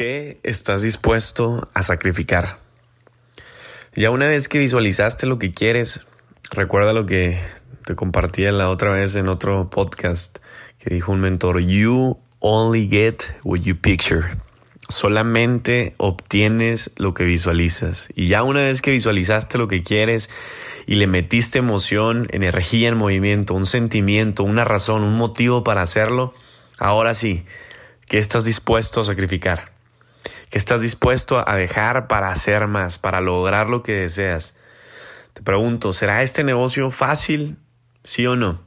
¿Qué estás dispuesto a sacrificar? Ya una vez que visualizaste lo que quieres, recuerda lo que te compartí la otra vez en otro podcast que dijo un mentor, you only get what you picture. Solamente obtienes lo que visualizas. Y ya una vez que visualizaste lo que quieres y le metiste emoción, energía en movimiento, un sentimiento, una razón, un motivo para hacerlo, ahora sí, ¿qué estás dispuesto a sacrificar? Que estás dispuesto a dejar para hacer más, para lograr lo que deseas. Te pregunto, ¿será este negocio fácil? ¿Sí o no?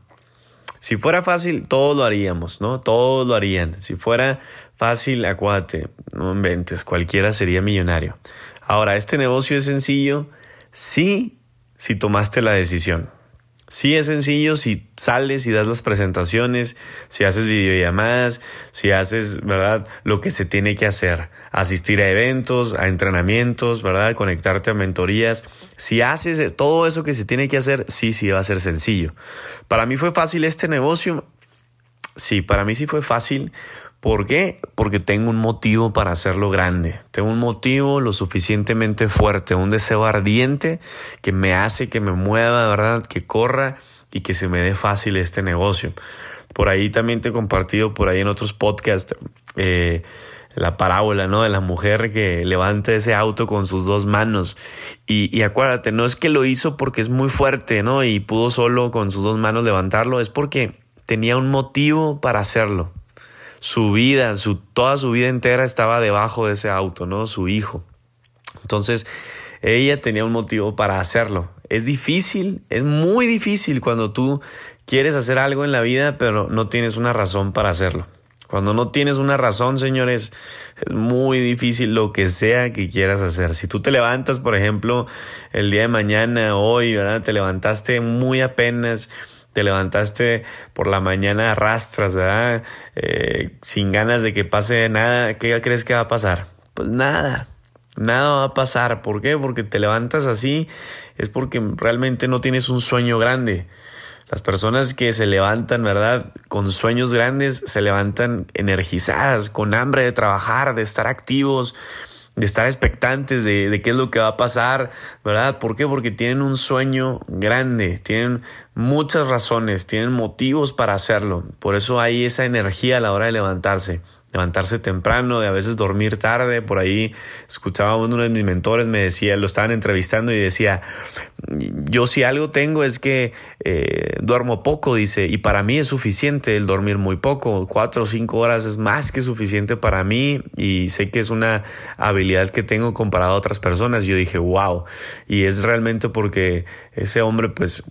Si fuera fácil, todos lo haríamos, ¿no? Todos lo harían. Si fuera fácil, acuate, no inventes, cualquiera sería millonario. Ahora, ¿este negocio es sencillo? Sí, si tomaste la decisión. Sí es sencillo si sales y das las presentaciones, si haces videollamadas, si haces, ¿verdad? Lo que se tiene que hacer. Asistir a eventos, a entrenamientos, ¿verdad? Conectarte a mentorías. Si haces todo eso que se tiene que hacer, sí, sí va a ser sencillo. Para mí fue fácil este negocio. Sí, para mí sí fue fácil ¿Por qué? Porque tengo un motivo para hacerlo grande. Tengo un motivo lo suficientemente fuerte, un deseo ardiente que me hace que me mueva, ¿verdad? Que corra y que se me dé fácil este negocio. Por ahí también te he compartido, por ahí en otros podcasts, eh, la parábola, ¿no? De la mujer que levanta ese auto con sus dos manos. Y, y, acuérdate, no es que lo hizo porque es muy fuerte, ¿no? Y pudo solo con sus dos manos levantarlo, es porque tenía un motivo para hacerlo su vida, su, toda su vida entera estaba debajo de ese auto, ¿no? Su hijo. Entonces, ella tenía un motivo para hacerlo. Es difícil, es muy difícil cuando tú quieres hacer algo en la vida, pero no tienes una razón para hacerlo. Cuando no tienes una razón, señores, es muy difícil lo que sea que quieras hacer. Si tú te levantas, por ejemplo, el día de mañana, hoy, ¿verdad? Te levantaste muy apenas te levantaste por la mañana arrastras, ¿verdad? Eh, sin ganas de que pase nada, ¿qué crees que va a pasar? Pues nada, nada va a pasar. ¿Por qué? Porque te levantas así, es porque realmente no tienes un sueño grande. Las personas que se levantan, ¿verdad? Con sueños grandes, se levantan energizadas, con hambre de trabajar, de estar activos, de estar expectantes de, de, qué es lo que va a pasar, ¿verdad? ¿Por qué? Porque tienen un sueño grande, tienen muchas razones, tienen motivos para hacerlo. Por eso hay esa energía a la hora de levantarse levantarse temprano, de a veces dormir tarde. Por ahí escuchaba uno de mis mentores, me decía, lo estaban entrevistando y decía, yo si algo tengo es que eh, duermo poco, dice, y para mí es suficiente el dormir muy poco. Cuatro o cinco horas es más que suficiente para mí y sé que es una habilidad que tengo comparado a otras personas. Yo dije, wow. Y es realmente porque ese hombre pues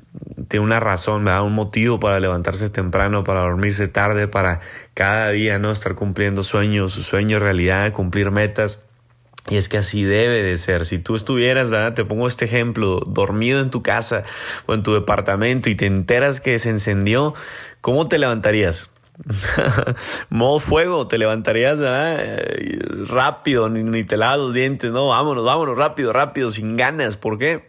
una razón, me da un motivo para levantarse temprano, para dormirse tarde, para cada día no estar cumpliendo sueños, su sueño realidad, cumplir metas. Y es que así debe de ser. Si tú estuvieras, ¿verdad? Te pongo este ejemplo, dormido en tu casa o en tu departamento y te enteras que se encendió, ¿cómo te levantarías? modo fuego, te levantarías rápido, ni, ni, te lavas los dientes, no, vámonos, vámonos, rápido, rápido, sin ganas. ¿Por qué?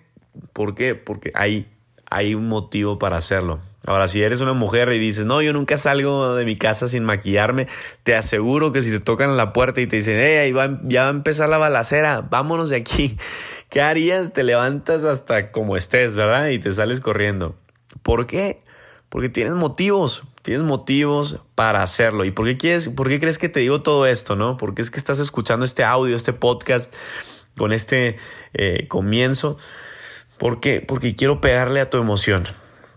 ¿Por qué? Porque hay, hay un motivo para hacerlo. Ahora, si eres una mujer y dices, no, yo nunca salgo de mi casa sin maquillarme, te aseguro que si te tocan la puerta y te dicen, hey, ahí ya va a empezar la balacera, vámonos de aquí. ¿Qué harías? Te levantas hasta como estés, ¿verdad? Y te sales corriendo. ¿Por qué? Porque tienes motivos, tienes motivos para hacerlo. ¿Y por qué, quieres, por qué crees que te digo todo esto, no? Porque es que estás escuchando este audio, este podcast con este eh, comienzo. ¿Por qué? Porque quiero pegarle a tu emoción.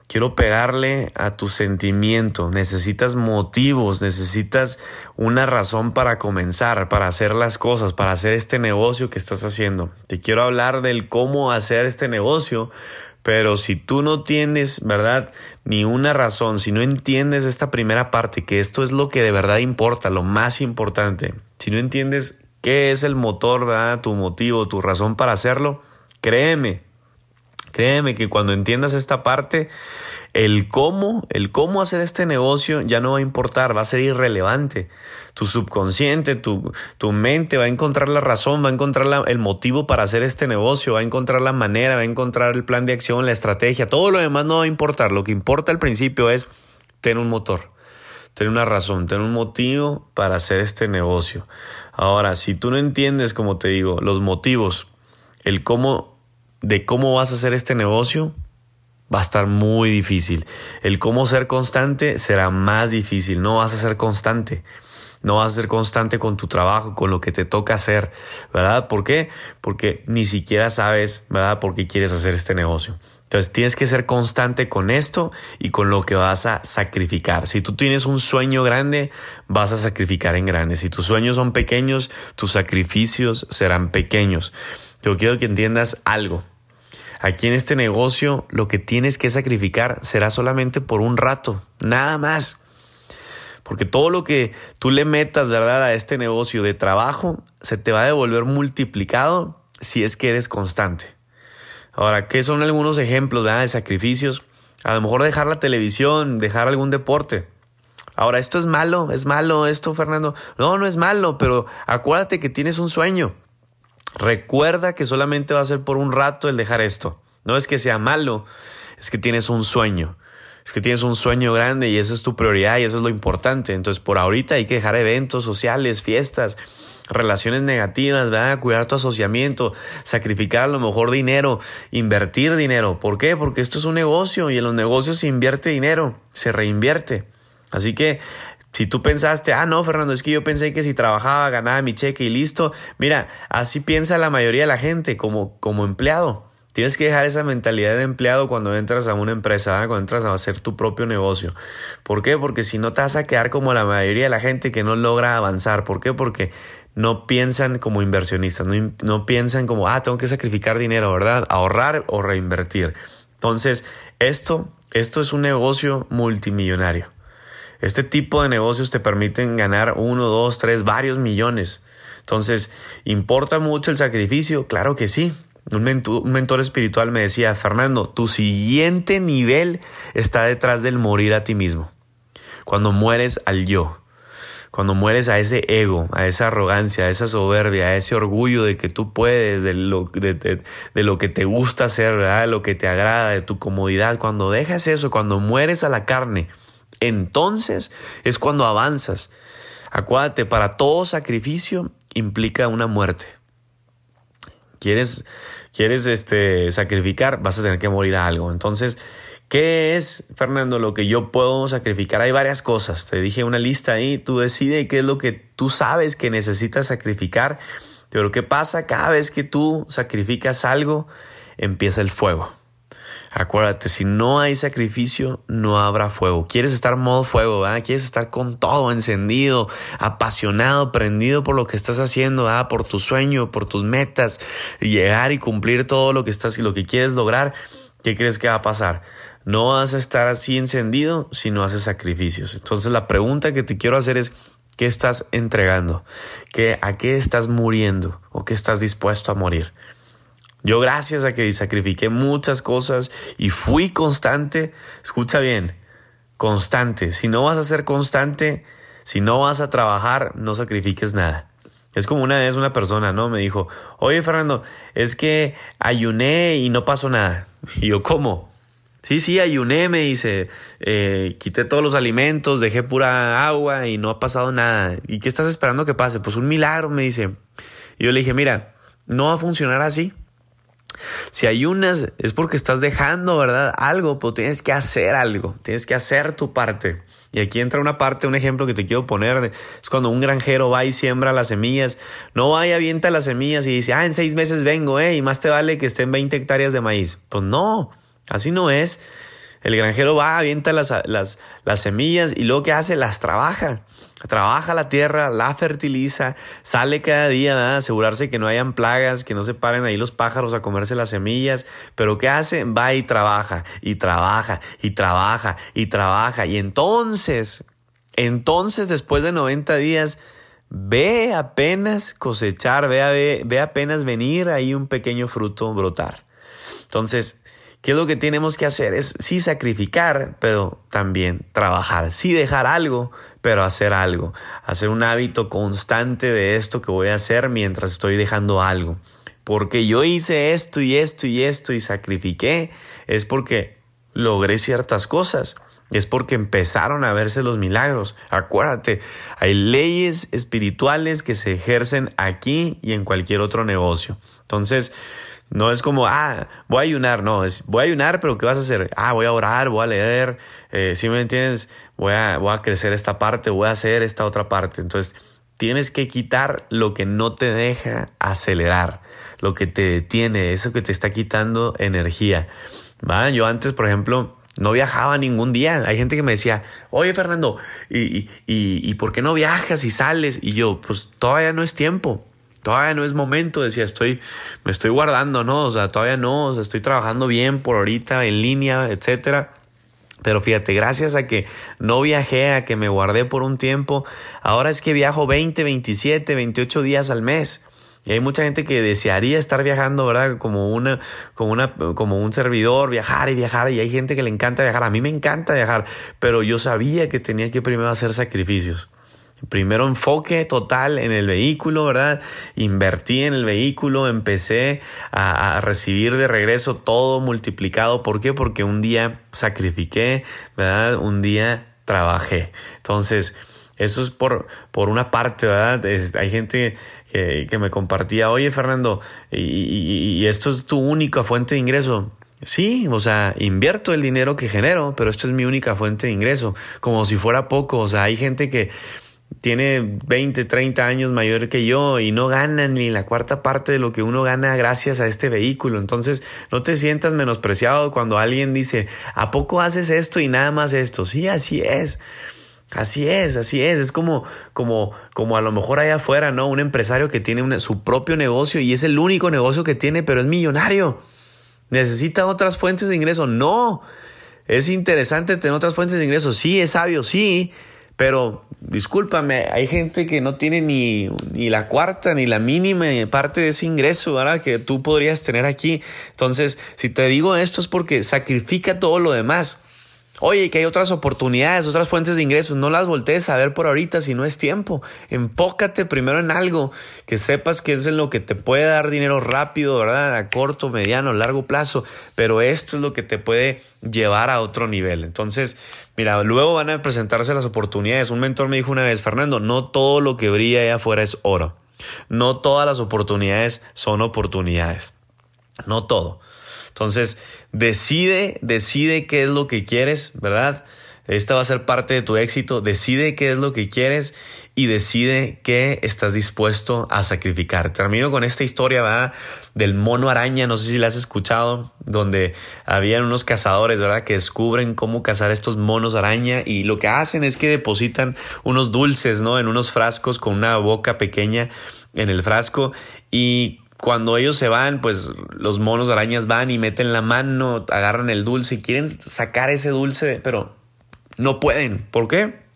Quiero pegarle a tu sentimiento. Necesitas motivos, necesitas una razón para comenzar, para hacer las cosas, para hacer este negocio que estás haciendo. Te quiero hablar del cómo hacer este negocio, pero si tú no tienes, ¿verdad? Ni una razón, si no entiendes esta primera parte, que esto es lo que de verdad importa, lo más importante, si no entiendes qué es el motor, ¿verdad? Tu motivo, tu razón para hacerlo, créeme, Créeme que cuando entiendas esta parte, el cómo, el cómo hacer este negocio ya no va a importar, va a ser irrelevante. Tu subconsciente, tu, tu mente va a encontrar la razón, va a encontrar el motivo para hacer este negocio, va a encontrar la manera, va a encontrar el plan de acción, la estrategia, todo lo demás no va a importar. Lo que importa al principio es tener un motor tener una razón, tener un motivo para hacer este negocio. Ahora, si tú no entiendes, como te digo, los motivos, el cómo, de cómo vas a hacer este negocio, va a estar muy difícil. El cómo ser constante será más difícil. No vas a ser constante. No vas a ser constante con tu trabajo, con lo que te toca hacer, ¿verdad? ¿Por qué? Porque ni siquiera sabes, ¿verdad? Por qué quieres hacer este negocio. Entonces tienes que ser constante con esto y con lo que vas a sacrificar. Si tú tienes un sueño grande, vas a sacrificar en grande. Si tus sueños son pequeños, tus sacrificios serán pequeños. Yo quiero que entiendas algo. Aquí en este negocio lo que tienes que sacrificar será solamente por un rato, nada más. Porque todo lo que tú le metas, ¿verdad?, a este negocio de trabajo, se te va a devolver multiplicado si es que eres constante. Ahora, ¿qué son algunos ejemplos de sacrificios? A lo mejor dejar la televisión, dejar algún deporte. Ahora, esto es malo, es malo esto, Fernando. No, no es malo, pero acuérdate que tienes un sueño. Recuerda que solamente va a ser por un rato el dejar esto. No es que sea malo, es que tienes un sueño. Es que tienes un sueño grande y esa es tu prioridad y eso es lo importante. Entonces, por ahorita hay que dejar eventos sociales, fiestas, relaciones negativas, ¿verdad? Cuidar tu asociamiento, sacrificar a lo mejor dinero, invertir dinero. ¿Por qué? Porque esto es un negocio y en los negocios se invierte dinero, se reinvierte. Así que si tú pensaste, ah, no, Fernando, es que yo pensé que si trabajaba ganaba mi cheque y listo. Mira, así piensa la mayoría de la gente como, como empleado. Tienes que dejar esa mentalidad de empleado cuando entras a una empresa, cuando entras a hacer tu propio negocio. ¿Por qué? Porque si no te vas a quedar como la mayoría de la gente que no logra avanzar. ¿Por qué? Porque no piensan como inversionistas, no, piensan como, ah, tengo que sacrificar dinero, ¿verdad? Ahorrar o reinvertir. Entonces, esto, esto es un negocio multimillonario. Este tipo de negocios te permiten ganar uno, dos, tres, varios millones. Entonces, ¿importa mucho el sacrificio? Claro que sí. Un mentor, espiritual me decía, Fernando, tu siguiente nivel está detrás del morir a ti mismo. Cuando mueres al yo. Cuando mueres a ese ego, a esa arrogancia, a esa soberbia, a ese orgullo de que tú puedes, de lo, que te gusta hacer, ¿verdad? lo que te agrada, de tu comodidad, cuando dejas eso, cuando mueres a la carne, entonces es cuando avanzas. Acuérdate, para todo sacrificio implica una muerte. ¿Quieres, quieres este, sacrificar? Vas a tener que morir a algo. Entonces, ¿Qué es, Fernando, lo que yo puedo sacrificar? Hay varias cosas. Te dije una lista ahí. Tú decides qué es lo que tú sabes que necesitas sacrificar. Pero ¿qué pasa? Cada vez que tú sacrificas algo, empieza el fuego. Acuérdate, si no hay sacrificio, no habrá fuego. Quieres estar modo fuego, ¿verdad? Quieres estar con todo encendido, apasionado, prendido por lo que estás haciendo, ¿verdad? Por tu sueño, por tus metas, llegar y cumplir todo lo que estás y lo que quieres lograr. ¿Qué crees que va a pasar? No vas a estar así encendido si no haces sacrificios. Entonces la pregunta que te quiero hacer es, ¿qué estás entregando? ¿Qué, ¿A qué estás muriendo? ¿O qué estás dispuesto a morir? Yo gracias a que sacrifiqué muchas cosas y fui constante, escucha bien, constante. Si no vas a ser constante, si no vas a trabajar, no sacrifiques nada. Es como una vez una persona, ¿no? Me dijo, oye Fernando, es que ayuné y no pasó nada. Y yo, ¿cómo? Sí, sí, ayuné, me dice, eh, quité todos los alimentos, dejé pura agua y no ha pasado nada. ¿Y qué estás esperando que pase? Pues un milagro, me dice. Y yo le dije, mira, no va a funcionar así. Si ayunas es porque estás dejando, ¿verdad? Algo, pero tienes que hacer algo, tienes que hacer tu parte. Y aquí entra una parte, un ejemplo que te quiero poner, de, es cuando un granjero va y siembra las semillas, no va y avienta las semillas y dice, ah, en seis meses vengo, eh, y más te vale que estén 20 hectáreas de maíz. Pues no, Así no es. El granjero va, avienta las, las, las semillas y luego ¿qué hace? Las trabaja. Trabaja la tierra, la fertiliza, sale cada día, asegurarse que no hayan plagas, que no se paren ahí los pájaros a comerse las semillas. Pero ¿qué hace? Va y trabaja, y trabaja, y trabaja, y trabaja. Y entonces, entonces después de 90 días, ve apenas cosechar, ve, ve apenas venir ahí un pequeño fruto brotar. Entonces, ¿Qué es lo que tenemos que hacer? Es sí sacrificar, pero también trabajar. Sí dejar algo, pero hacer algo. Hacer un hábito constante de esto que voy a hacer mientras estoy dejando algo. Porque yo hice esto y esto y esto y sacrifiqué, es porque logré ciertas cosas. Es porque empezaron a verse los milagros. Acuérdate, hay leyes espirituales que se ejercen aquí y en cualquier otro negocio. Entonces, no es como, ah, voy a ayunar, no, es voy a ayunar, pero ¿qué vas a hacer? Ah, voy a orar, voy a leer, eh, si me entiendes? Voy a, voy a crecer esta parte, voy a hacer esta otra parte. Entonces, tienes que quitar lo que no te deja acelerar, lo que te detiene, eso que te está quitando energía. ¿va? Yo antes, por ejemplo, no viajaba ningún día. Hay gente que me decía, oye Fernando, ¿y, y, y, por qué no viajas y sales? Y yo, pues todavía no es tiempo. Todavía no es momento, decía, estoy, me estoy guardando, ¿no? O sea, todavía no, o sea, estoy trabajando bien por ahorita, en línea, etcétera. Pero fíjate, gracias a que no viajé, a que me guardé por un tiempo, ahora es que viajo 20, 27, 28 días al mes. Y hay mucha gente que desearía estar viajando, ¿verdad? Como una, como una, como un servidor, viajar y viajar. Y hay gente que le encanta viajar. A mí me encanta viajar, pero yo sabía que tenía que primero hacer sacrificios. Primero enfoque total en el vehículo, ¿verdad? Invertí en el vehículo, empecé a, recibir de regreso todo multiplicado. ¿Por qué? Porque un día sacrifiqué, ¿verdad? Un día trabajé. Entonces, eso es por, por una parte, ¿verdad? hay gente que, que, me compartía, oye Fernando, y, y, esto es tu única fuente de ingreso. Sí, o sea, invierto el dinero que genero, pero esto es mi única fuente de ingreso, como si fuera poco. O sea, hay gente que tiene 20, 30 años mayor que yo y no gana ni la cuarta parte de lo que uno gana gracias a este vehículo. Entonces, no te sientas menospreciado cuando alguien dice, ¿a poco haces esto y nada más esto? Sí, así es. Así es, así es. Es como, como, como a lo mejor allá afuera, ¿no? Un empresario que tiene su propio negocio y es el único negocio que tiene, pero es millonario. ¿Necesita otras fuentes de ingreso? No. Es interesante tener otras fuentes de ingreso. Sí, es sabio, sí. Pero discúlpame, hay gente que no tiene ni, ni la cuarta ni la mínima parte de ese ingreso, ¿verdad? Que tú podrías tener aquí. Entonces, si te digo esto es porque sacrifica todo lo demás. Oye, que hay otras oportunidades, otras fuentes de ingresos, no las voltees a ver por ahorita si no es tiempo. Enfócate primero en algo que sepas que es en lo que te puede dar dinero rápido, ¿verdad? A corto, mediano, largo plazo, pero esto es lo que te puede llevar a otro nivel. Entonces, mira, luego van a presentarse las oportunidades. Un mentor me dijo una vez, Fernando, no todo lo que brilla allá afuera es oro. No todas las oportunidades son oportunidades. No todo. Entonces, decide, decide qué es lo que quieres, ¿verdad? Esta va a ser parte de tu éxito. Decide qué es lo que quieres y decide qué estás dispuesto a sacrificar. Termino con esta historia ¿verdad? del mono araña, no sé si la has escuchado, donde habían unos cazadores, ¿verdad? Que descubren cómo cazar estos monos araña y lo que hacen es que depositan unos dulces, ¿no? En unos frascos con una boca pequeña en el frasco y cuando ellos se van, pues los monos arañas van y meten la mano, agarran el dulce y quieren sacar ese dulce, pero no pueden. ¿Por qué?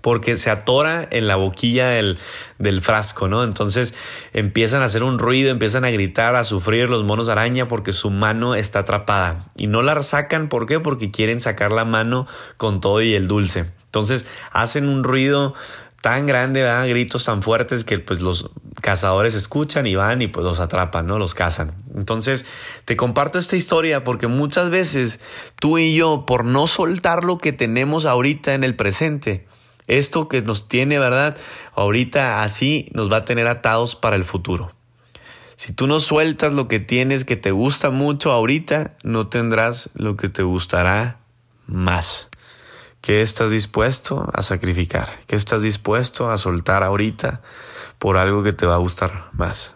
Porque se atora en la boquilla del, del, frasco, ¿no? Entonces empiezan a hacer un ruido, empiezan a gritar, a sufrir los monos araña porque su mano está atrapada. Y no la sacan, ¿por qué? Porque quieren sacar la mano con todo y el dulce. Entonces hacen un ruido tan grande, dan gritos tan fuertes que pues los cazadores escuchan y van y pues los atrapan, ¿no? Los cazan. Entonces, te comparto esta historia porque muchas veces tú y yo, por no soltar lo que tenemos ahorita en el presente, esto que nos tiene, ¿verdad? Ahorita así nos va a tener atados para el futuro. Si tú no sueltas lo que tienes que te gusta mucho ahorita, no tendrás lo que te gustará más. ¿Qué estás dispuesto a sacrificar? ¿Qué estás dispuesto a soltar ahorita por algo que te va a gustar más?